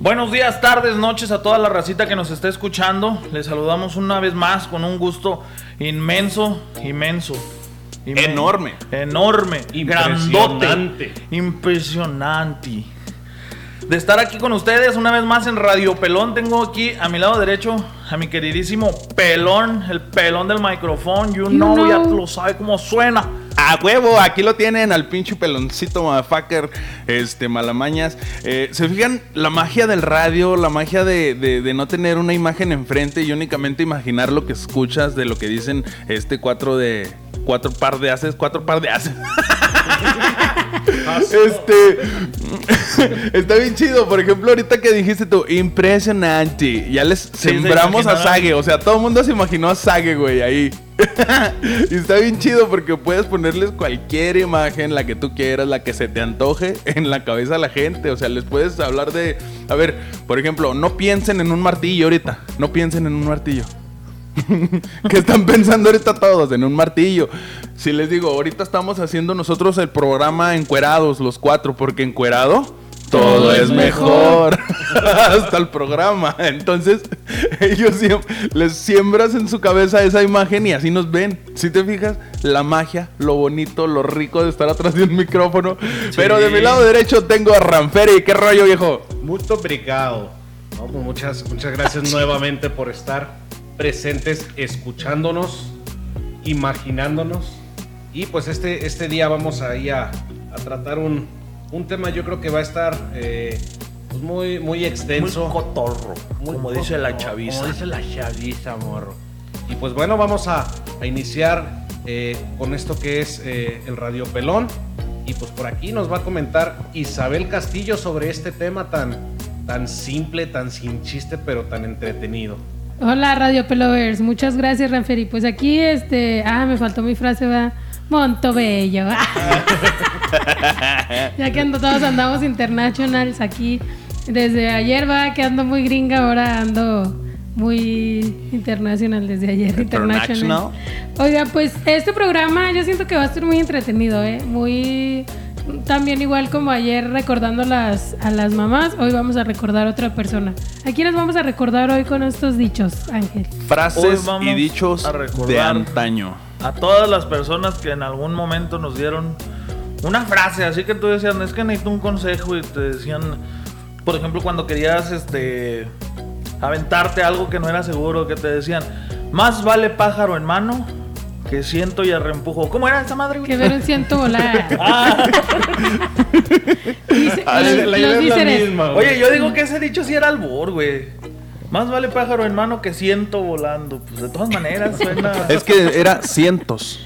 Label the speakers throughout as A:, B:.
A: Buenos días, tardes, noches a toda la racita que nos está escuchando. Les saludamos una vez más con un gusto inmenso, inmenso. inmen-
B: Enorme.
A: Enorme. Grandote.
C: Impresionante.
A: Impresionante. De estar aquí con ustedes una vez más en Radio Pelón. Tengo aquí a mi lado derecho a mi queridísimo Pelón, el pelón del micrófono. You,
D: You
A: know, ya
D: know.
A: lo sabe cómo suena.
B: A huevo, aquí lo tienen al pinche peloncito motherfucker, este, malamañas. Eh, ¿Se fijan? La magia del radio, la magia de, de- de no tener una imagen enfrente y únicamente imaginar lo que escuchas de lo que dicen este cuatro de... Cuatro par de haces, cuatro par de haces. Este. está bien chido. Por ejemplo, ahorita que dijiste tú, impresionante. Ya les
A: se
B: sembramos a. Sage. O sea, todo el mundo se imaginó a Sage, güey, ahí. y está bien chido porque puedes ponerles cualquier imagen, la que tú quieras, la que se te antoje, en la cabeza a la gente. O sea, les puedes hablar de. A ver, por ejemplo, no piensen en un martillo ahorita. No piensen en un martillo. ¿Qué están pensando ahorita todos? En un martillo. Si les digo, ahorita estamos haciendo nosotros el programa encuerados, los cuatro, porque encuerado todo es mejor. Hasta el programa. Entonces, ellos siem- les siembras en su cabeza esa imagen y así nos ven. Si te fijas, la magia, lo bonito, lo rico de estar atrás de un micrófono. Pero de mi lado derecho tengo a Ranferi. ¿Qué rollo, viejo?
C: Muito obrigado. No, pues muchas, muchas gracias nuevamente por estar presentes, escuchándonos, imaginándonos. Y pues este, este día vamos ahí a, a tratar un, un tema, yo creo que va a estar eh, pues muy, muy
A: Muy
C: extenso.
A: cotorro,
C: Muy
A: como dice la
C: cotorro,
A: chaviza.
C: Como dice la chaviza, morro. Y pues bueno, vamos a, a iniciar eh, con esto que es eh, el Radio Pelón. Y pues por aquí nos va a comentar Isabel Castillo sobre este tema tan, tan simple, tan sin chiste, pero tan entretenido.
D: Hola Radio Pelovers, muchas gracias Ranferi. Pues aquí este, ah, me faltó mi frase, va. Montobello. ya que ando, todos andamos internationals aquí. Desde ayer va que ando muy gringa, ahora ando muy internacional desde ayer. International. Oiga, pues este programa yo siento que va a ser muy entretenido, ¿eh? Muy... También igual como ayer recordando las, a las mamás, hoy vamos a recordar a otra persona. ¿A quiénes vamos a recordar hoy con estos dichos, Ángel?
B: Frases y dichos de antaño.
A: a todas las personas que en algún momento nos dieron una frase, así que tú decías, es que necesito un consejo y te decían, por ejemplo, cuando querías este aventarte algo que no era seguro, que te decían, más vale pájaro en mano que ciento y arrempujo. ¿Cómo era esa madre? güey?
D: Que ver un ciento volar.
A: Ah,
D: Dice-
C: Ah,
D: los,
C: la
D: los
C: idea es la misma, güey.
A: oye, yo digo que ese dicho sí era albor, güey. Más vale pájaro en mano que ciento volando. Pues de todas maneras suena
B: Es que era cientos.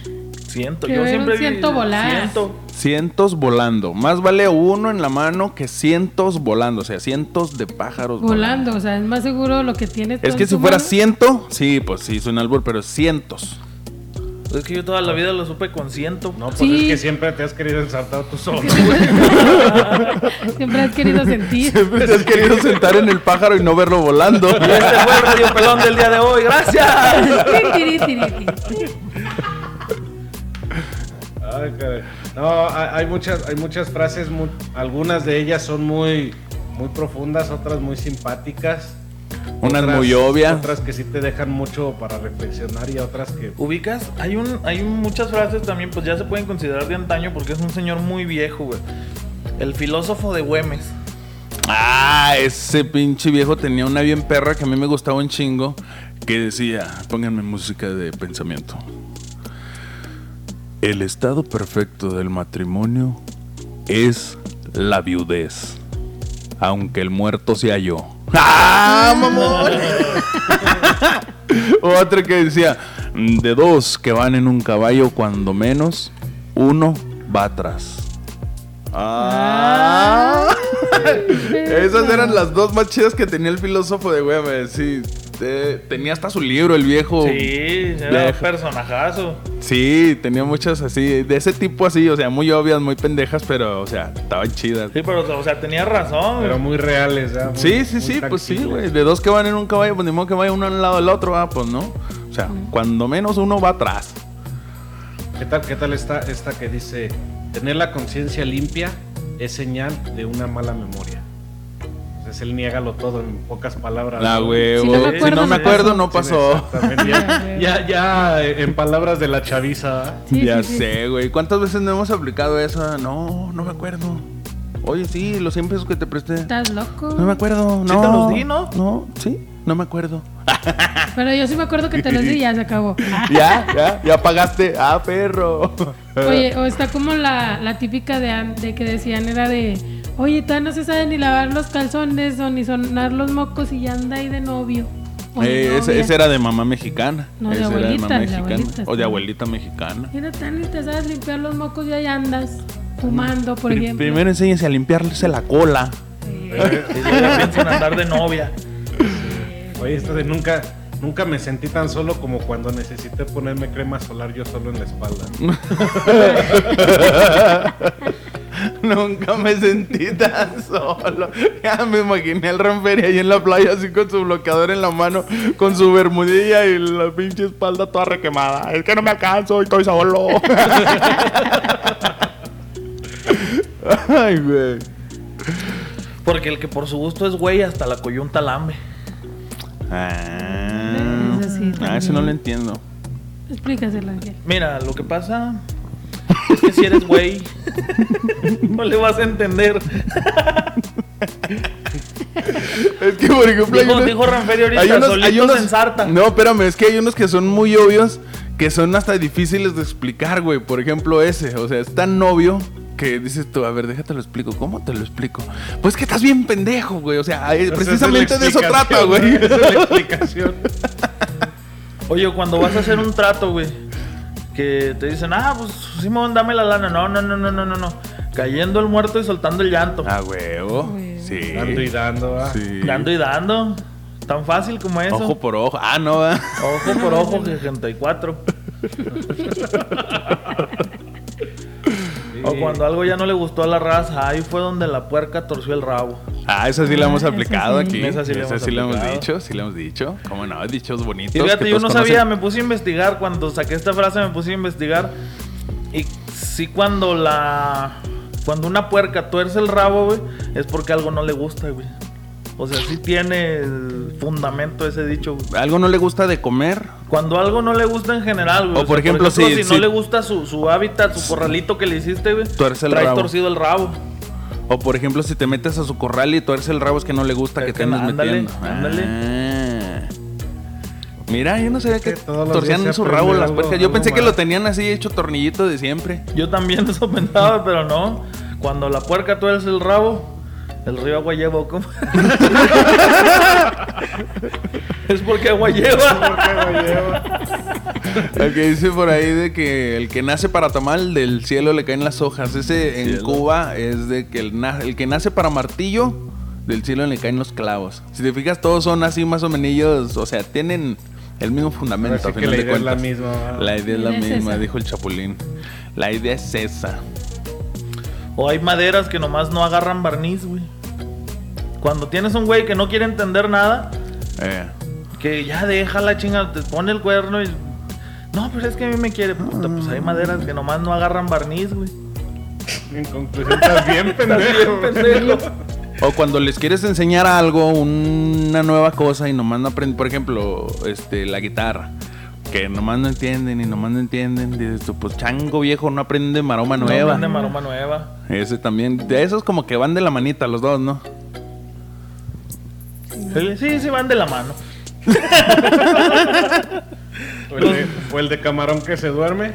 A: ciento.
D: Que
A: Yo siempre
D: un ciento
A: vi-
D: volar.
A: ciento.
B: Cientos volando. Más vale uno en la mano que cientos volando. O sea, cientos de pájaros volando.
D: Volando, o sea, es más seguro lo que tienes.
B: Es que si fuera
D: mano.
B: ciento, sí, pues sí, suena albur, pero cientos.
A: Es que yo toda la vida lo supe con ciento.
C: No, pues
D: Sí.
C: es que siempre te has querido ensartar tú solo.
D: Siempre has querido sentir.
B: Siempre te has querido sentar en el pájaro y no verlo volando.
A: Y este fue el Radio Pelón del día de hoy. ¡Gracias!
C: Ay, caray. No, hay, muchas, hay muchas frases, mu- algunas de ellas son muy, muy profundas, otras muy simpáticas.
B: Unas
C: otras-
B: muy obvias.
C: Otras que sí te dejan mucho para reflexionar y otras que...
A: ¿Ubicas? Hay, un, hay muchas frases también, pues ya se pueden considerar de antaño porque es un señor muy viejo, güey. El filósofo de Güemes.
B: Ah, ese pinche viejo tenía una bien perra que a mí me gustaba un chingo. Que decía, pónganme música de pensamiento. El estado perfecto del matrimonio es la viudez. Aunque el muerto sea yo. ¡Ah, mamón! Otra que decía, de dos que van en un caballo, cuando menos, uno va atrás. Ah. Esas eran las dos más chidas que tenía el filósofo de Güemes. Sí, te- tenía hasta su libro, el viejo.
A: Sí, era un personajazo.
B: Sí, tenía muchas así, de ese tipo así, o sea, muy obvias, muy pendejas, pero, o sea, estaban chidas.
A: Sí, pero, o sea, tenía razón.
C: Pero muy reales. Muy-
B: Sí, sí,
C: muy
B: sí, pues sí, güey. De dos que van en un caballo, pues ni modo que vaya uno al lado del otro, ah, pues no. O sea, cuando menos uno va atrás.
C: ¿Qué tal, qué tal esta, esta que dice, tener la conciencia limpia es señal de una mala memoria? Es el niégalo todo en pocas palabras.
B: La
C: ¿no?
B: huevo.
D: Si no me
B: Si
D: acuerdo,
B: no me
D: no
B: acuerdo,
D: pasó.
B: no
C: Sí,
B: pasó.
C: Ya, ya, ya, eh, en palabras de la chaviza.
D: Sí,
B: ya
D: sí,
B: sé, güey. ¿Cuántas veces no hemos aplicado esa? No, no me acuerdo. Oye, sí, los 100 pesos que te presté.
D: Estás loco.
B: No me acuerdo,
A: Sí
B: no.
A: te los di, ¿no?
B: No, sí, no me acuerdo.
D: Pero yo sí me acuerdo que te los di y ya se acabó.
B: ya, ya, ya pagaste. Ah, perro.
D: Oye, o está como la, la típica de, an- de que decían era de, oye, todavía no se sabe ni lavar los calzones o ni sonar los mocos y ya anda ahí de novio. De
B: Eh, ese, era de mamá mexicana.
D: No, de
B: Ese era
D: abuelita,
B: mamá
D: de
B: mexicana. O de abuelita mexicana.
D: Mira, tan ni te sabes limpiar los mocos y ahí andas fumando, por
B: Pri-
D: ejemplo.
B: Primero enséñese a limpiarse la cola.
D: Eh,
A: Y ya piensan andar de novia.
C: Oye, esto de nunca, nunca me sentí tan solo como cuando necesité ponerme crema solar yo solo en la espalda.
B: Nunca me sentí tan solo. Ya me imaginé al Ranferi ahí en la playa así con su bloqueador en la mano, con su bermudilla y la pinche espalda toda requemada. Es que no me alcanzo y estoy solo. Ay, güey.
A: Porque el que por su gusto es güey hasta la coyunta lambe.
B: Ah,
D: Eso sí,
B: ah, eso no lo entiendo.
D: Explícaselo, Ángel.
A: Mira, lo que pasa es que si eres güey, no le vas a entender.
B: Es que, por ejemplo, hay unos-
A: dijo Ranferi ahorita,
B: hay unos-
A: solitos
B: hay unos-
A: en sarta.
B: No, espérame, es que hay unos que son muy obvios, que son hasta difíciles de explicar, güey. Por ejemplo, ese, o sea, es tan obvio que dices tú, a ver, déjate lo explico. ¿Cómo te lo explico? Pues que estás bien pendejo, güey. O sea,
C: es
B: precisamente de eso trata, güey.
C: Esa es la explicación.
A: Oye, cuando vas a hacer un trato, güey, que te dicen, ah, pues Simón, dame la lana. No, no, no, no, no, no, no. Cayendo el muerto y soltando el llanto.
B: Ah, huevo.
D: Güey.
B: Sí.
C: Dando y dando, ¿ah?
B: Sí.
A: Dando y dando. Tan fácil como eso.
B: Ojo por ojo. Ah, no, ¿verdad?
A: Ojo por ojo, 64. O cuando algo ya no le gustó a la raza, ahí fue donde la puerca torció el rabo.
B: Ah, esa sí la
D: Ah,
B: hemos
D: esa
B: aplicado
D: sí.
B: aquí.
A: Esa sí la
B: Esa
A: hemos
B: sí la hemos
A: aplicado.
B: dicho, sí la hemos dicho. ¿Cómo no? Dichos bonitos.
A: Y fíjate,
B: que
A: yo no sabía, me puse a investigar. Cuando saqué esta frase, me puse a investigar. Y sí, cuando la. Cuando una puerca tuerce el rabo, güey, es porque algo no le gusta, güey. O sea, sí tiene el fundamento ese dicho.
B: ¿Algo no le gusta de comer?
A: Cuando algo no le gusta en general, güey.
B: O, por ejemplo, si-
A: si,
B: si-
A: no le gusta su, su hábitat, su corralito que le hiciste, güey.
B: Tuerce el
A: traes
B: rabo.
A: torcido el rabo.
B: O por ejemplo, si te metes a su corral y tuerce el rabo es que no le gusta
A: Es
B: que
A: que
B: te andes
A: ándale,
B: metiendo.
A: ándale.
B: Ah. Mira, yo no sabía que
C: Que los
B: torcían su rabo las puercas. Yo pensé que lo tenían así hecho tornillito de siempre.
A: Yo también eso pensaba, pero no. Cuando la puerca tuerce el rabo, el río agua lleva, ¿cómo? es porque agua lleva.
B: El que dice por ahí de que el que nace para tamal, del cielo le caen las hojas. Ese en
A: Cielo.
B: Cuba es de que el, na- el que nace para martillo, del cielo le caen los clavos. Si te fijas, todos son así más o menos, o sea, tienen el mismo fundamento.
C: Así
B: a
C: que
B: final
C: la
B: de
C: idea es la
B: cuentas.
C: misma. ¿verdad?
B: La idea es la
D: La idea es
B: misma, dijo el Chapulín. La idea es esa.
A: O hay maderas que nomás no agarran barniz, güey. Cuando tienes un güey que no quiere entender nada,
B: Eh,
A: que ya deja la chinga, te pone el cuerno y. No, pero es que a mí me quiere. Puta, pues hay maderas que nomás no agarran barniz, güey.
C: En conclusión, estás bien
A: Estás
C: pendejo.
A: bien pendejo.
B: O cuando les quieres enseñar algo, una nueva cosa y nomás no aprenden, por ejemplo, este, la guitarra, que nomás no entienden y nomás no entienden, dices tú, pues chango viejo, no aprende maroma nueva.
A: No, vende maroma nueva.
B: Ese también, de esos como que van de la manita los dos, ¿no?
A: Sí, sí, van de la mano.
C: O el, de, o el de camarón que se duerme,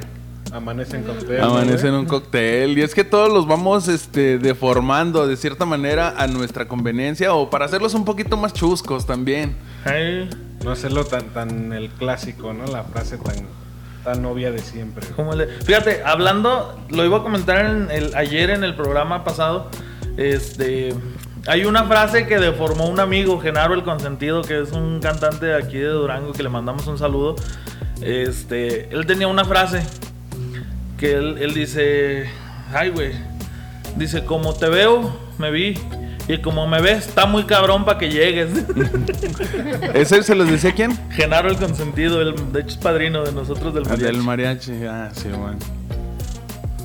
C: amanece en cóctel. ¿no,
B: Amanece en un cóctel. Y es que todos los vamos este, deformando de cierta manera a nuestra conveniencia o para hacerlos un poquito más chuscos también.
A: Ay,
C: No hacerlo tan, tan el clásico, ¿no? La frase tan, tan obvia de siempre.
A: ¿cómo le- Fíjate, hablando, lo iba a comentar en el, ayer en el programa pasado. Este. Hay una frase que deformó un amigo, Genaro el Consentido, que es un cantante de aquí de Durango, que le mandamos un saludo. Este, él tenía una frase que él, él dice, ay güey, dice, como te veo, me vi, y como me ves, está muy cabrón para que llegues.
B: ¿Ese se los decía quién?
A: Genaro el Consentido, él, de hecho es padrino de nosotros del
B: El
A: mariachi.
B: del mariachi. Ah, sí, bueno.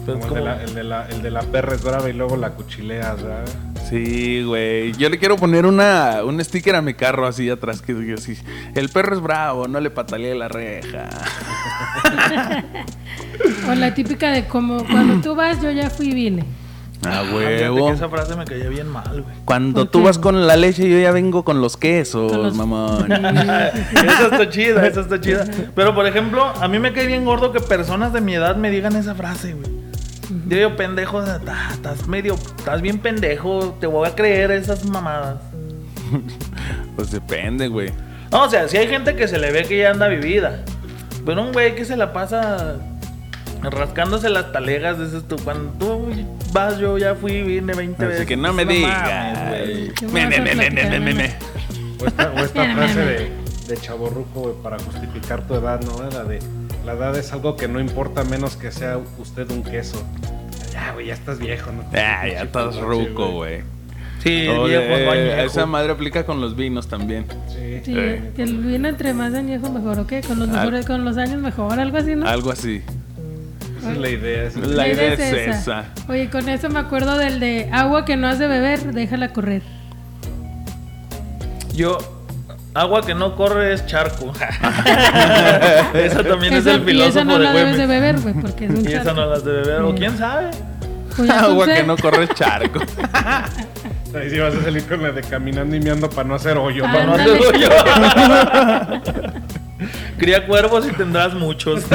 A: Pues,
C: Como el, de la, el, de la, el de la perra es brava y luego la cuchileas, ¿verdad?
B: Sí, Sí, güey. Yo le quiero poner una, un sticker a mi carro así atrás que diga así. El perro es bravo, no le patalee la reja.
D: O la típica de como cuando tú vas, yo ya fui y vine.
B: A
A: Ah, fíjate
B: huevo.
A: que esa frase me caía bien mal, güey.
B: Cuando
D: ¿Por
B: tú
D: qué?
B: vas con la leche, yo ya vengo con los quesos,
D: los-
B: mamón.
A: esa está chida, esa está chida. Pero por ejemplo, a mí me cae bien gordo que personas de mi edad me digan esa frase, güey. Yo digo, pendejo, o sea, ta- estás medio, estás bien pendejo, te voy a creer esas mamadas.
B: Pues depende, güey.
A: No, o sea, si hay gente que se le ve que ya anda vivida. Pero un güey que se la pasa rascándose las talegas, dices tú, cuando tú vas, yo ya fui, vine 20 veces.
B: Así que no me digas.
C: O esta, o esta frase de, de chaborruco, güey, para justificar tu edad, ¿no? La de la edad es algo que no importa menos que sea usted un queso. Ya, güey, ya estás viejo, ¿no?
B: Ah, ya estás ruco, güey.
A: Sí,
B: O
A: viejo, añejo.
B: Esa madre aplica con los vinos también.
C: Sí.
D: Sí,
B: Eh.
D: que el vino entre más añejo mejor, ¿o qué? Con los, mejores, con los años mejor, algo así, ¿no?
B: Algo así.
C: Esa es la idea. esa es
B: La idea es esa.
D: Oye, con eso me acuerdo del de agua que no has de beber, déjala correr.
A: Yo, agua que no corre es charco. esa también es
D: Esa-
A: el
D: y
A: filósofo
D: esa no
A: de
D: la debes de beber, güey, porque es un
A: Y esa
D: charco.
A: no las de beber, o quién sabe.
D: Pues
B: Agua que no corre charco.
C: Ahí sí vas a salir con la de caminando y meando para no hacer hoyo.
D: Ah,
A: Para no hacer hoyo. Cría cuervos y tendrás muchos.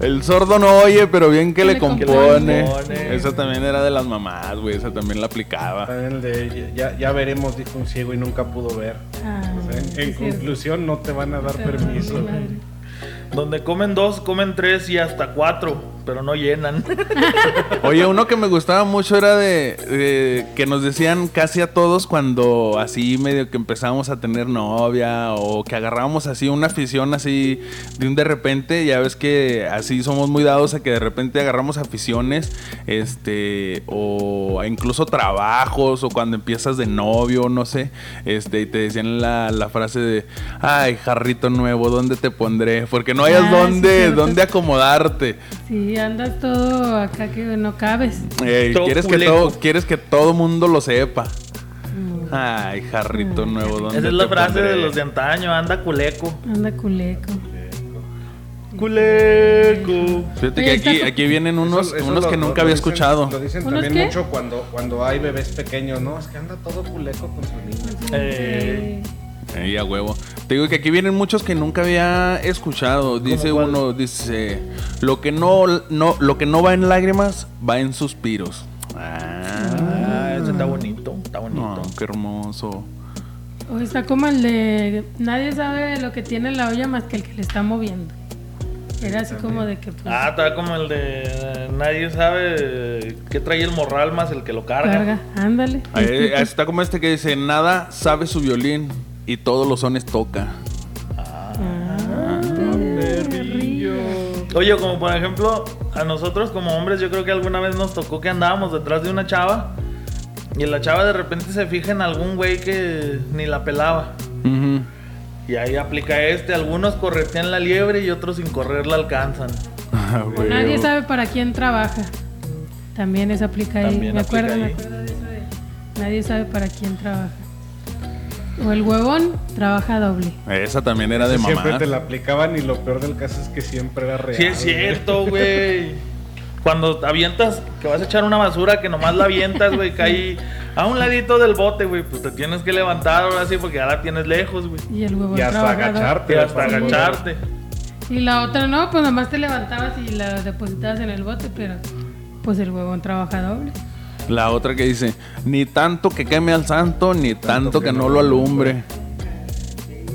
B: El sordo no oye, pero bien que le
D: le
B: compone.
A: compone.
B: Esa también era de las mamás, güey. Esa también la aplicaba.
C: También el de ya, ya veremos, dijo un ciego y nunca pudo ver.
D: Ah,
C: O sea, en
D: cierto.
C: conclusión, no te van a dar permiso.
A: Donde comen dos, comen tres y hasta cuatro, pero no llenan.
B: Oye, uno que me gustaba mucho era de, de que nos decían casi a todos cuando así medio que empezábamos a tener novia o que agarrábamos así una afición así de un de repente, ya ves que así somos muy dados a que de repente agarramos aficiones, este, o incluso trabajos o cuando empiezas de novio, no sé, este, y te decían la, la frase de, ay, jarrito nuevo, ¿dónde te pondré? Porque no hayas
D: Ah, sí,
B: dónde, dónde acomodarte.
D: Sí, andas todo acá que no cabes.
B: Ey, quieres, que todo, quieres que todo mundo lo sepa. Ay, jarrito nuevo, ¿dónde
A: Esa es la frase
B: pondré?
A: de los de antaño, anda culeco.
D: Anda culeco.
A: Culeco.
B: Fíjate
D: Oye,
B: que aquí, aquí vienen unos,
C: Eso- eso
B: unos
C: lo-
B: que nunca
C: lo
B: había
C: dicen-
B: escuchado.
C: Lo dicen
D: ¿Unos
C: también
D: qué?
C: mucho cuando, cuando hay bebés pequeños, ¿no? Es que anda todo culeco con su niño.
A: Eh.
B: Ey, a huevo. Te digo que aquí vienen muchos que nunca había escuchado. Dice uno, dice, lo que no, no, lo que no va en lágrimas, va en suspiros. Ah,
A: Ah, ese está bonito, está bonito.
B: no, qué hermoso.
D: O está como el de nadie sabe lo que tiene la olla más que el que le está moviendo. Era así como de que pues,
A: Ah, está como el de nadie sabe qué trae el morral más el que lo carga.
D: carga, ándale.
B: Ahí está como este que dice, nada sabe su violín y todos los sones toca.
D: Ah, perrillo.
A: Oye, como por ejemplo, a nosotros como hombres, yo creo que alguna vez nos tocó que andábamos detrás de una chava y la chava de repente se fija en algún güey que ni la pelaba. Y ahí aplica este, algunos corretean la liebre y otros sin correr la alcanzan.
B: Ah,
D: nadie sabe para quién trabaja. También eso aplica ahí.
A: También
D: me
A: aplica
D: acuerdo, me acuerdo de eso de nadie sabe para quién trabaja. O el huevón trabaja doble.
B: Esa también era de
C: Siempre
B: mamá.
C: te la aplicaban y lo peor del caso es que siempre era real.
A: Sí, es cierto, güey. Cuando avientas, que vas a echar una basura, que nomás la avientas, güey, cae a un ladito del bote, güey. Pues te tienes que levantar ahora sí, porque ya la tienes lejos, güey.
D: Y el huevón
C: Y hasta
D: trabaja doble.
C: agacharte.
A: Y hasta agacharte.
D: Y la otra no, pues nomás te levantabas y la depositabas en el bote, pero pues el huevón trabaja doble.
B: La otra que dice, ni tanto que queme al santo, ni tanto, que, no lo alumbre.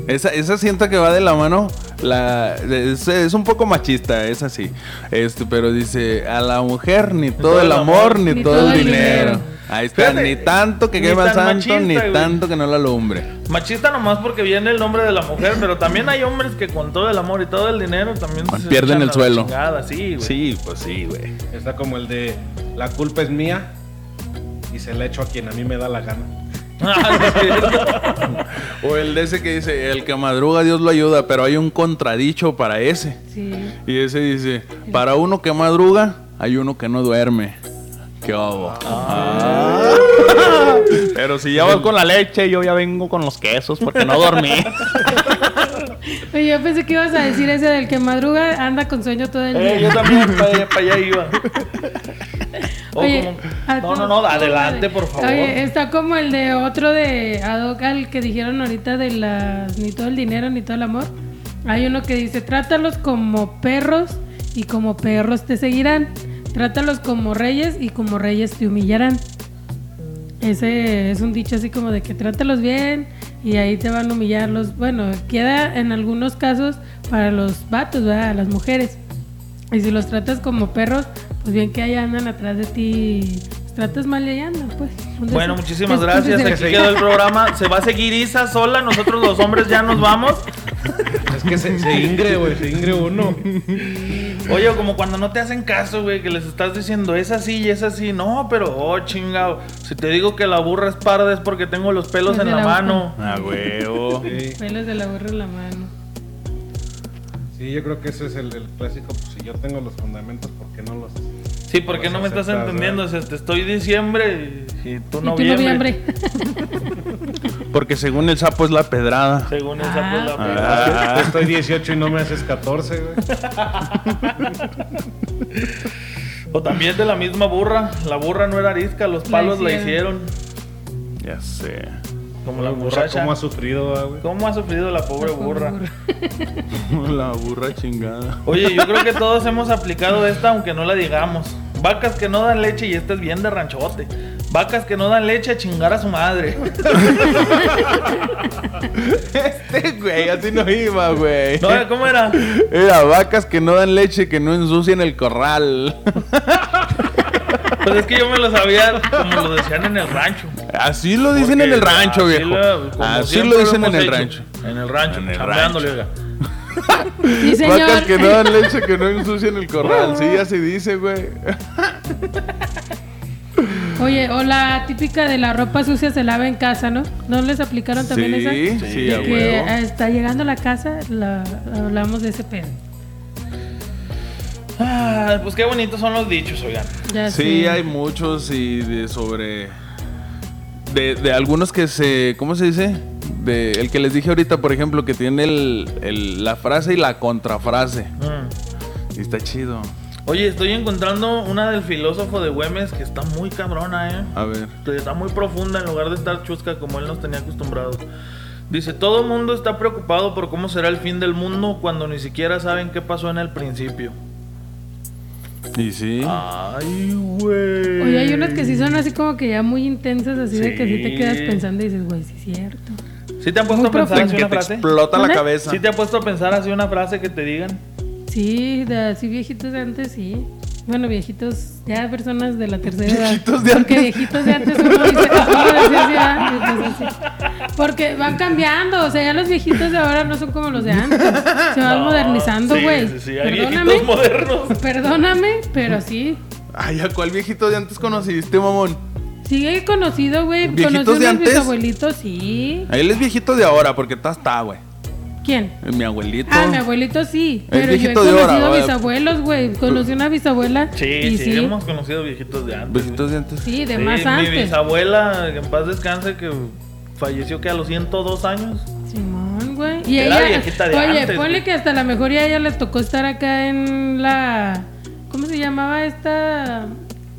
B: Esa, esa siento que va de la mano. La, es, es un poco machista, es así. Este, pero dice, a la mujer ni todo el amor, ni, todo, el dinero. Ahí está,
A: Fíjate,
B: ni tanto que
A: ni
B: queme al santo, ni
A: güey.
B: tanto que no lo alumbre.
A: Machista nomás porque viene el nombre de la mujer, pero también hay hombres que con todo el amor y todo el dinero también se
B: Pierden
A: echan
B: el suelo.
A: chingada, sí, güey.
B: Sí, pues sí, güey.
C: Está como el de la culpa es mía y se la echo a quien a mí me da la gana.
B: O el de ese que dice, el que madruga Dios lo ayuda, pero hay un contradicho para ese.
D: Sí.
B: Y ese dice, para uno que madruga, hay uno que no duerme. ¿Qué hago?
E: Ah. Pero si ya vas con la leche, yo ya vengo con los quesos porque no dormí.
D: Yo pensé que ibas a decir ese del que madruga anda con sueño todo el
A: Eh,
D: día.
A: yo también para allá, para allá iba. O
D: Oye,
A: como-
D: ah,
A: no, no, no, adelante, por favor.
D: Oye, está como el de otro de Adoc al que dijeron ahorita de las ni todo el dinero ni todo el amor. Hay uno que dice, trátalos como perros y como perros te seguirán. Trátalos como reyes y como reyes te humillarán. Ese es un dicho así como de que trátalos bien y ahí te van a humillar los... Bueno, queda en algunos casos para los vatos, ¿verdad? Las mujeres. Y si los tratas como perros, pues bien que ahí andan atrás de ti. Tratas mal y ahí andan, pues.
A: Bueno, muchísimas gracias. Aquí quedó el programa. Se va a seguir Isa sola. Nosotros los hombres ya nos vamos.
C: Es que se, se ingre, güey, se ingre uno.
A: Oye, como cuando no te hacen caso, güey, que les estás diciendo es así y es así. No, pero, oh, chingado. Si te digo que la burra es parda es porque tengo los pelos
D: Es
A: en la
D: la
A: mano.
E: Ah, huevo.
C: Sí,
D: Pelos de la burra en la mano.
C: Sí, yo creo que ese es el, el clásico. Pues si yo tengo los fundamentos, ¿por qué no los.?
A: Sí, porque no me estás entendiendo. O sea, te estoy diciembre y, y tú
D: Y tú
A: noviembre.
E: Porque según el sapo es la pedrada.
A: Según esa pues la
D: Ah.
A: verdad.
C: Yo estoy 18 y no me haces 14, güey.
A: O también de la misma burra. La burra no era arisca, los palos la
D: hicieron.
A: hicieron.
E: Ya sé.
A: Como la
C: La burra,
A: muchacha.
C: ¿cómo ha sufrido, ah, güey?
A: ¿Cómo ha sufrido la pobre
D: La
A: burra?
D: burra.
E: La burra chingada.
A: Oye, yo creo que todos hemos aplicado esta aunque no la digamos. Vacas que no dan leche y este es bien de ranchote. Vacas que no dan leche a chingar a su madre.
B: Este güey, así no iba, güey.
A: No, ¿cómo era?
B: Era vacas que no dan leche, que no ensucian el corral.
A: Pues es que yo me lo sabía como lo decían en el rancho.
B: Así lo dicen en el rancho,
A: así
B: viejo.
A: lo- como
B: Así
A: siempre
B: lo dicen en el
A: hecho.
B: rancho.
A: En el rancho,
B: En el rancho.
A: oiga.
D: Sí, señor.
B: Vacas que no dan leche, que no ensucian el corral. Sí, así dice, güey.
D: Oye, o la típica de la ropa sucia se lava en casa, ¿no? ¿No les aplicaron también esa?
B: Sí, sí, a
D: que
B: huevo.
D: está llegando a la casa, la, hablamos de ese pedo.
A: Ah, pues qué bonitos son los dichos, oigan.
D: Ya
B: Sí,
D: sé.
B: hay muchos y de sobre. De, de algunos que se. ¿Cómo se dice? De el que les dije ahorita, por ejemplo, que tiene el, el- la frase y la contrafrase.
A: Mm.
B: Y está chido.
A: Oye, estoy encontrando una del filósofo de Güemes que está muy cabrona, ¿eh?
B: A ver.
A: Está muy profunda en lugar de estar chusca como él nos tenía acostumbrados. Dice, todo mundo está preocupado por cómo será el fin del mundo cuando ni siquiera saben qué pasó en el principio.
B: Y sí.
A: Ay, güey.
D: Oye, hay unas que sí son así como que ya muy intensas, así de que sí te
A: Sí.
D: quedas pensando y dices, güey, sí es cierto.
A: ¿Sí te han puesto
D: Muy
A: a pensar
D: profundo.
A: así
B: que
A: una
B: te
A: frase?
B: explota la cabeza.
A: ¿Sí te ha puesto a pensar así una frase que te digan?
D: Sí, de así viejitos de antes, sí. Bueno, viejitos, ya personas de la tercera edad.
B: Viejitos de
D: Porque
B: antes.
D: viejitos de antes uno dice, sí. Porque van cambiando, o sea, ya los viejitos de ahora no son como los de antes. Se van
A: No,
D: modernizando,
A: sí,
D: güey.
A: Sí, sí,
D: Perdóname,
A: modernos.
D: perdóname, pero sí.
B: Ay, ¿a cuál viejito de antes conociste, mamón?
D: Sigue conocido, güey.
B: ¿Viejitos
D: Conocí
B: de
D: a mis
B: antes?
D: abuelitos, sí.
B: A él es viejito de ahora, porque está, está, güey.
D: ¿Quién?
B: Mi abuelito.
D: Ah, mi abuelito sí. Pero yo he conocido
B: ahora,
D: a mis abuelos, güey. Conocí una bisabuela.
A: Sí,
D: y
A: sí, hemos conocido viejitos de antes.
B: Viejitos de antes.
D: Sí, de
A: Sí,
D: más
A: Mi
D: antes.
A: bisabuela, que en paz descanse, que falleció que a los 102 años.
D: Simón, güey. Y
A: Era
D: ella,
A: viejita de
D: oye,
A: antes,
D: ponle
A: güey.
D: que hasta la mejor ya a ella les tocó estar acá en la, ¿cómo se llamaba esta?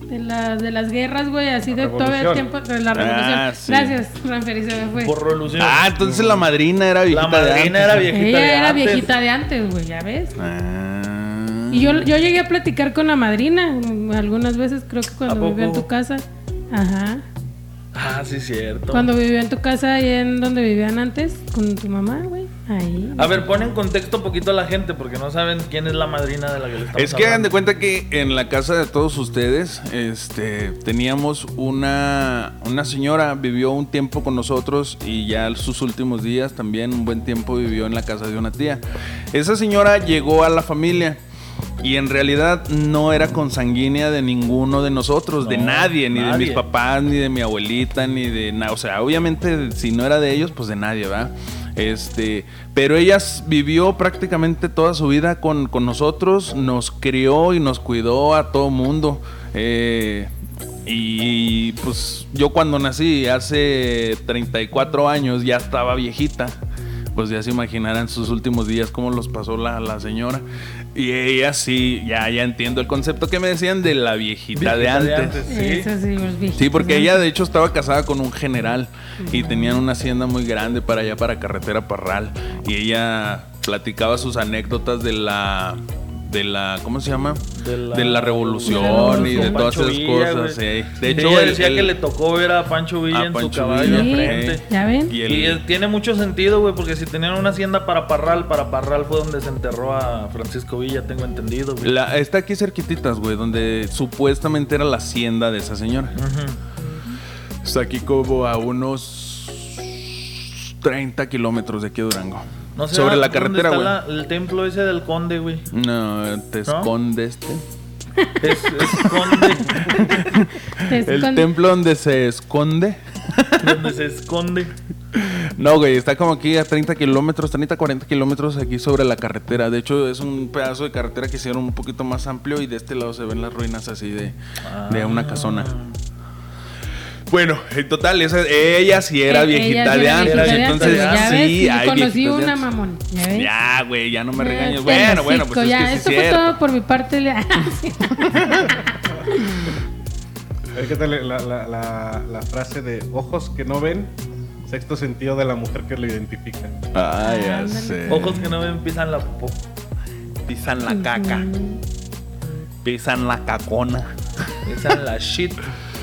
D: De, la, de las guerras, güey, así
C: La
D: de todo el tiempo, de la revolución.
B: Ah, sí.
D: Gracias, Ranferi, se me fue.
A: Por revolución.
B: Ah, entonces la madrina era viejita
A: la
B: de
A: madrina
B: antes.
A: era viejita
D: ella
A: de
D: era
A: antes.
D: viejita de antes, güey, ya ves.
B: Ah.
D: Y yo, yo llegué a platicar con la madrina algunas veces, creo que
A: ¿A
D: cuando vivía en tu casa. Ajá.
A: Ah, sí, cierto.
D: Cuando vivía en tu casa, ahí en donde vivían antes, con tu mamá, güey. Ahí.
A: A ver, pon en contexto un poquito a la gente porque no saben quién es la madrina de la que le estamos
B: Es que hagan de cuenta que en la casa de todos ustedes, este, teníamos una, una señora, vivió un tiempo con nosotros y ya sus últimos días también un buen tiempo vivió en la casa de una tía. Esa señora llegó a la familia y en realidad no era consanguínea de ninguno de nosotros, de nadie, ni de mis papás, ni de mi abuelita, ni de nada. O sea, obviamente si no era de ellos, pues de nadie, ¿verdad? Este, pero ella vivió prácticamente toda su vida con, con nosotros, nos crió y nos cuidó a todo mundo. Eh, Y pues yo cuando nací hace 34 años ya estaba viejita. Pues ya se imaginarán sus últimos días cómo los pasó la, la señora. Y ella sí, ya, ya entiendo el concepto que me decían de la viejita, de
A: Viejita de
B: antes.
A: antes. Sí.
D: Eso sí, los viejitos,
B: Sí, porque
D: ¿no?
B: ella de hecho estaba casada con un general y tenían una hacienda muy grande para allá, para Carretera Parral. Y ella platicaba sus anécdotas de la... De la, ¿cómo se llama?
A: De la-
B: De la revolución y de todas
A: Pancho
B: esas
A: Villa,
B: cosas. sí. De hecho,
A: ella decía
B: el-
A: que le tocó ver a Pancho Villa
B: a
A: en
B: Pancho
A: su caballo
B: Villa,
D: Sí,
A: enfrente.
D: ¿Ya ven?
B: y el-
A: Y eh, tiene mucho sentido, güey, porque si tenían una hacienda para Parral, para Parral fue donde se enterró a Francisco Villa, tengo entendido, güey.
B: la- está aquí cerquititas, güey, donde supuestamente era la hacienda de esa señora. Está aquí como a unos 30 kilómetros de aquí de Durango.
A: No sé
B: Sobre la
A: ¿dónde
B: carretera, güey.
A: el templo ese del conde, güey.
B: No, te
A: ¿No?
B: esconde este.
A: Es, es conde
D: Te
B: El
D: esconde-
B: templo donde se esconde.
A: donde se esconde.
B: No, güey, está como aquí a 30 kilómetros, 30, 40 kilómetros aquí sobre la carretera. De hecho, es un pedazo de carretera que hicieron un poquito más amplio y de este lado se ven las ruinas así de, de una casona. Bueno, en total, esa, ella sí era
D: Eh,
B: viejita de antes. entonces,
D: ya
B: sí, hay
D: conocí una mamón. ¿Ya ves?
B: Ya, güey, ya no me
D: Ya,
B: regañes. Bueno, bueno, pues es
D: ya,
B: que sí
D: esto fue
B: cierto.
D: todo por mi parte.
C: ¿Qué tal la, la- la- la frase de ojos que no ven, sexto sentido de la mujer que lo identifica?
B: Ay, ya
D: Ándale.
B: sé.
A: Ojos que no ven pisan la popó.
E: Pisan la caca. Pisan la cacona.
A: Pisan la shit.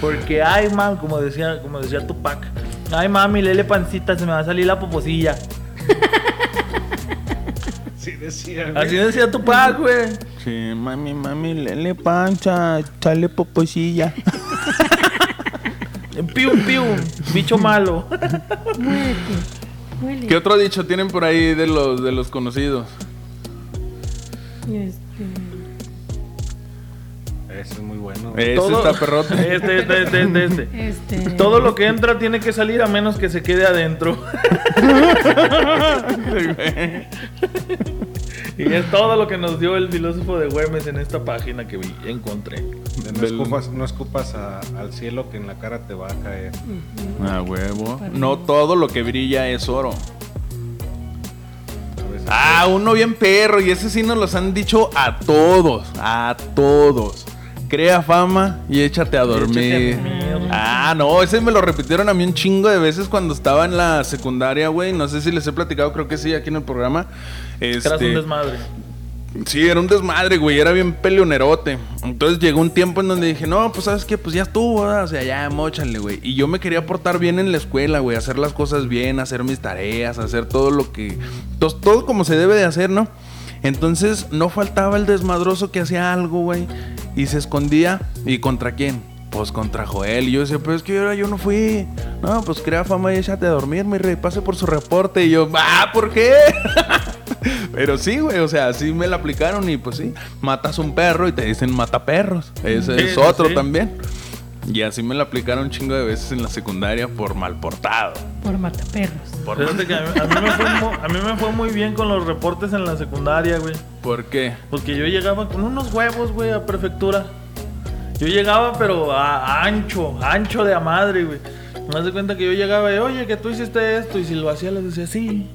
A: Porque ay, mam, como decía, como decía Tupac. Ay, mami, lele pancita, se me va a salir la poposilla.
C: Sí, decía. güey.
A: Así decía Tupac, güey.
B: Sí, mami, mami, lele pancha, chale poposilla.
A: Piu, piu, bicho malo.
D: Muérete.
B: ¿Qué otro dicho tienen por ahí de los, de los conocidos?
D: Este,
C: Ese
A: Todo-
B: está perrote.
A: Este, este, este, este, este.
D: este.
A: Todo lo que entra tiene que salir a menos que se quede adentro. y es todo lo que nos dio el filósofo de Güemes en esta página que vi, encontré.
C: No,
B: del-
C: escupas, no escupas a- al cielo que en la cara te va a caer.
B: A huevo. No todo lo que brilla es oro.
C: A veces
B: Ah, uno bien perro. Y ese sí nos los han dicho a todos. A todos. Crea fama y échate a dormir. Ah, no, ese me lo repitieron a mí un chingo de veces cuando estaba en la secundaria, güey. No sé si les he platicado, creo que sí, aquí en el programa.
A: Eras
B: Este,
A: un desmadre.
B: Sí, era un desmadre, güey. Era bien peleonerote. Entonces llegó un tiempo en donde dije, no, pues sabes qué, pues ya estuvo, ¿verdad? O sea, ya, mochale, güey. Y yo me quería portar bien en la escuela, güey. Hacer las cosas bien, hacer mis tareas, hacer todo lo que. to- Todo como se debe de hacer, ¿no? Entonces no faltaba el desmadroso que hacía algo, güey. Y se escondía. ¿Y contra quién? Pues contra Joel. Y yo decía, pues es que ahora yo no fui. No, pues crea fama y échate a dormir, mi rey. Pase por su reporte. Y yo, ah, ¿por qué? Pero sí, güey, o sea, así me la aplicaron y pues sí, matas un perro y te dicen mata perros. Ese
A: Sí,
B: es
A: sí,
B: otro
A: sí.
B: también. Y así me la aplicaron un chingo de veces en la secundaria por mal portado.
D: Por mataperros.
B: Por,
A: Fíjate que a mí, a mí me fue, a mí me fue muy bien con los reportes en la secundaria, güey.
B: ¿Por qué?
A: Porque yo llegaba con unos huevos, güey, a prefectura. Yo llegaba, pero a, a ancho, ancho de a madre, güey. Me de cuenta que yo llegaba y, oye, que tú hiciste esto. Y si lo hacía, les decía, sí.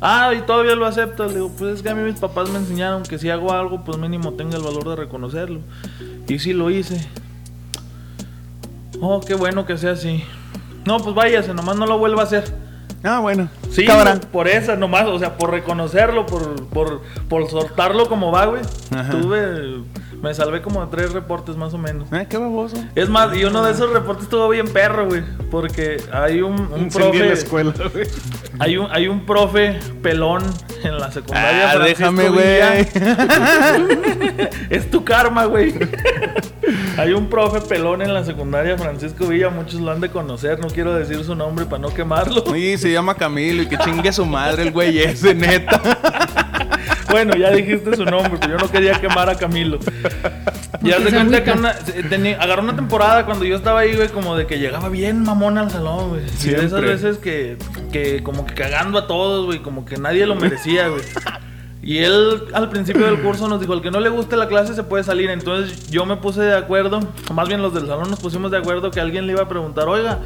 A: Ah, y todavía lo aceptas. Le digo, pues es que a mí mis papás me enseñaron que si hago algo, pues mínimo tenga el valor de reconocerlo. Y sí lo hice. Oh, qué bueno que sea así. No, pues váyase, nomás no lo vuelva a hacer.
B: Ah, bueno.
A: Sí, güey, por esa nomás, o sea, por reconocerlo, por, por, por soltarlo como va, güey. Tuve, me salvé como de tres reportes más o menos.
B: Eh, qué baboso.
A: Es más, y uno de esos reportes estuvo bien perro, güey, porque hay un, un
C: Incendié
A: profe,
C: la escuela, güey.
A: hay un, hay un profe pelón en la secundaria.
B: Ah,
A: Francisco
B: déjame, güey.
A: Es tu karma, güey. Hay un profe pelón en la secundaria, Francisco Villa, muchos lo han de conocer, no quiero decir su nombre para no quemarlo.
B: Sí, se llama Camilo y que chingue su madre el güey ese, neta.
A: Bueno, ya dijiste su nombre, pero yo no quería quemar a Camilo. Y haz de
D: se
A: cuenta que una, tenía- agarró una temporada cuando yo estaba ahí, güey, como de que llegaba bien mamón al salón, güey. Y de esas veces que, que como que cagando a todos, güey, como que nadie lo merecía, güey. Y él al principio del curso nos dijo, el que no le guste la clase se puede salir. Entonces yo me puse de acuerdo, más bien los del salón nos pusimos de acuerdo que alguien le iba a preguntar, oiga,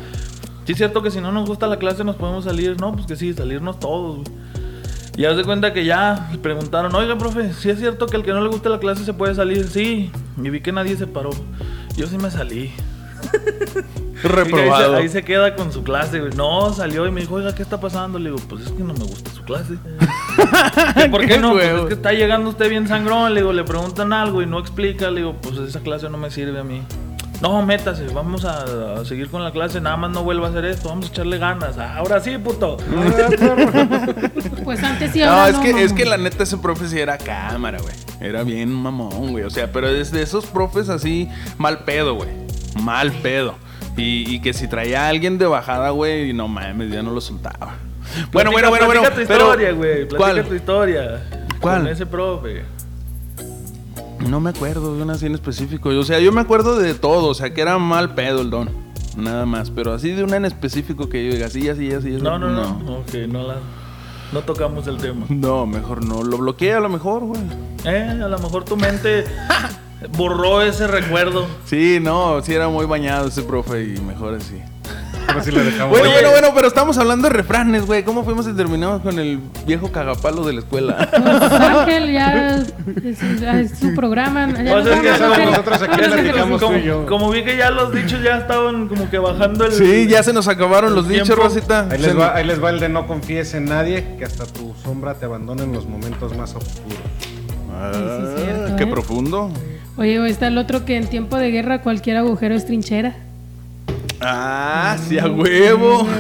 A: ¿sí es cierto que si no nos gusta la clase nos podemos salir? No, pues que sí, salirnos todos. Y haz de cuenta que ya preguntaron, oiga, profe, ¿sí es cierto que el que no le guste la clase se puede salir? Sí. Y vi que nadie se paró. Yo sí me salí.
B: Reprobado.
A: Ahí se, ahí se queda con su clase, güey. No, salió y me dijo, oiga, ¿qué está pasando? Le digo, pues es que no me gusta su clase. ¿Que ¿Por qué,
B: Qué
A: no? Pues es que está llegando usted bien sangrón. Le digo, le preguntan algo y no explica. Le digo, pues esa clase no me sirve a mí. No, métase, vamos a, a seguir con la clase. Nada más no vuelva a hacer esto. Vamos a echarle ganas. Ah, Ahora sí, puto.
D: Pues antes sí,
B: No,
D: ahora
B: es
D: no,
B: que, es que la neta ese profe sí era cámara, güey. Era bien mamón, güey. O sea, pero es de esos profes así, mal pedo, güey. Mal pedo. Y, y que si traía a alguien de bajada, güey, no mames, ya no lo soltaba. Bueno, bueno, bueno, bueno.
A: Platica tu
B: pero-
A: historia, güey. Platica
B: ¿Cuál?
A: tu historia.
B: ¿Cuál?
A: Con ese profe.
B: No me acuerdo de una así en específico. O sea, yo me acuerdo de todo. O sea, que era mal pedo el don. Nada más. Pero así de una en específico que yo diga, así, así, así. así.
A: No, no, no. Ok, no la. No tocamos el tema.
B: No, mejor no. Lo bloqueé a lo mejor, güey.
A: Eh, a lo mejor tu mente borró ese recuerdo.
B: Sí, no, sí era muy bañado ese profe y mejor así.
C: Dejamos.
B: Bueno,
A: Oye.
B: bueno, bueno, pero estamos hablando de refranes, güey. ¿Cómo fuimos y terminamos con el viejo cagapalo de la escuela?
D: Pues Ángel ya es, ya es su programa. Ya
A: O sea, es que
C: nosotros aquí platicamos. Tú
A: como,
C: y yo.
A: como vi que ya los dichos ya estaban como que bajando el.
B: Sí, ya se nos acabaron los dichos. Rosita.
C: Ahí les, va, ahí les va el de no confíes en nadie, que hasta tu sombra te abandone en los momentos más oscuros.
B: Ah,
D: Sí, sí, cierto,
B: qué
D: ¿eh?
B: profundo.
D: Oye, o está el otro que en tiempo de guerra cualquier agujero es trinchera.
B: Ah, sí, a huevo.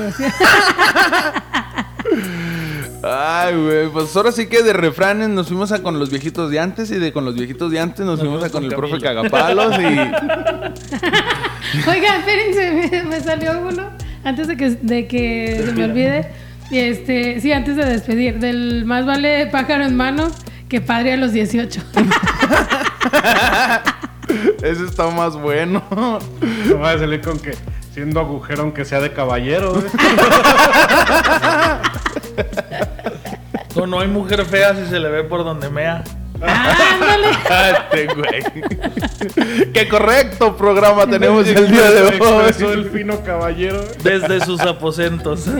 B: Ay, güey, pues ahora sí que de refranes nos fuimos a con los viejitos de antes y de con los viejitos de antes nos, fuimos a con el profe
A: Camilo.
B: Cagapalos y...
D: Oigan, espérense, me, me salió uno antes de que, de que se me olvide. Y Este, sí, antes de despedir, del más vale pájaro en mano que padre a los 18.
B: Ese está más bueno.
C: No va a salir con que siendo agujero aunque sea de caballero. ¿eh?
A: No, no hay mujer fea si se le ve por donde mea.
D: Ándale.
B: Este güey. Qué correcto programa tenemos el día de
C: Expresó el
B: hoy.
C: fino caballero.
A: Desde sus aposentos.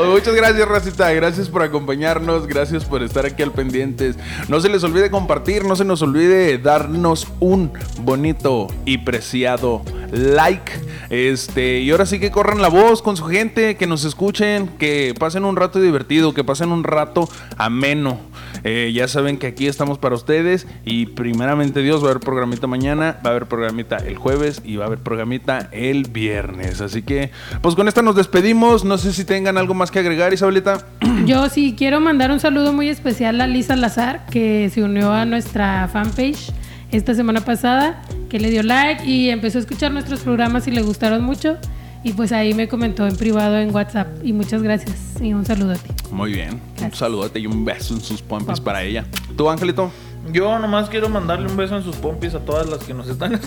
B: Oh, Muchas gracias, Racita. Gracias por acompañarnos. Gracias por estar aquí al pendientes. No se les olvide compartir. No se nos olvide darnos un bonito y preciado like. Este, y ahora sí que corran la voz con su gente, que nos escuchen, que pasen un rato divertido, que pasen un rato ameno. Eh, ya saben que aquí estamos para ustedes. Y primeramente Dios, va a haber programita mañana, va a haber programita el jueves y va a haber programita el viernes. Así que, pues con esta nos despedimos. No sé si tengan algo más que agregar, Isabelita.
D: Yo sí quiero mandar un saludo muy especial a Lisa Lazar, que se unió a nuestra fanpage esta semana pasada, que le dio like y empezó a escuchar nuestros programas y le gustaron mucho. Y pues ahí me comentó en privado en WhatsApp. Y muchas gracias. Y un saludo a ti.
B: Muy bien. Un
D: Gracias.
B: saludote y un beso en sus pompis
D: Pompis.
B: para ella. ¿Tú, Angelito?
A: Yo nomás quiero mandarle un beso en sus pompis a todas las que nos están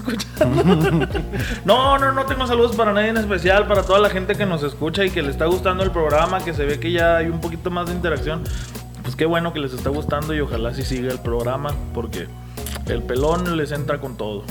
A: escuchando. no, no, no tengo saludos para nadie en especial, para toda la gente que nos escucha y que le está gustando el programa, que se ve que ya hay un poquito más de interacción. Pues qué bueno que les está gustando y ojalá sí siga el programa, porque el pelón les entra con todo.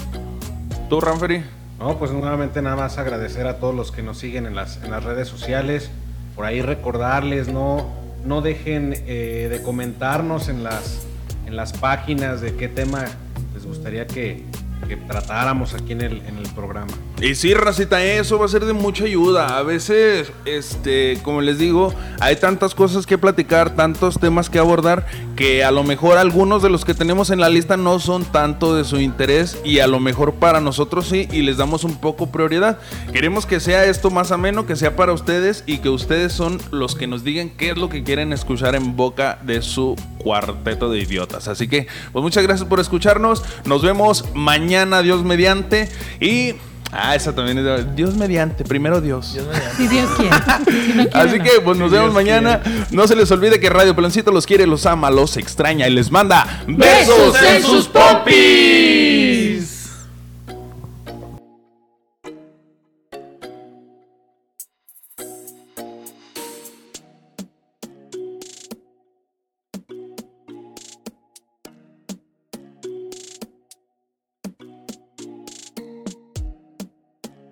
B: ¿Tú, Ranferi?
C: No, pues nuevamente nada más agradecer a todos los que nos siguen en las, en las redes sociales. Por ahí recordarles, no, no dejen eh, de comentarnos en las, en las páginas de qué tema les gustaría que, que tratáramos aquí en el, en el programa.
B: Y sí, racita, eso va a ser de mucha ayuda. A veces, este, como les digo, hay tantas cosas que platicar, tantos temas que abordar, que a lo mejor algunos de los que tenemos en la lista no son tanto de su interés y a lo mejor para nosotros sí y les damos un poco prioridad. Queremos que sea esto más ameno, que sea para ustedes y que ustedes son los que nos digan qué es lo que quieren escuchar en boca de su cuarteto de idiotas. Así que, pues muchas gracias por escucharnos. Nos vemos mañana, Dios mediante. Y. Ah, esa también es de Dios mediante, primero Dios.
A: Dios mediante.
D: Si Dios quiere. Si no quiere,
B: Así
D: no.
B: que pues nos
C: Si
B: vemos
C: Dios
B: mañana. No se les olvide que Radio Peloncito los quiere, los ama, los extraña y les manda besos
D: Besos en sus
B: pompis.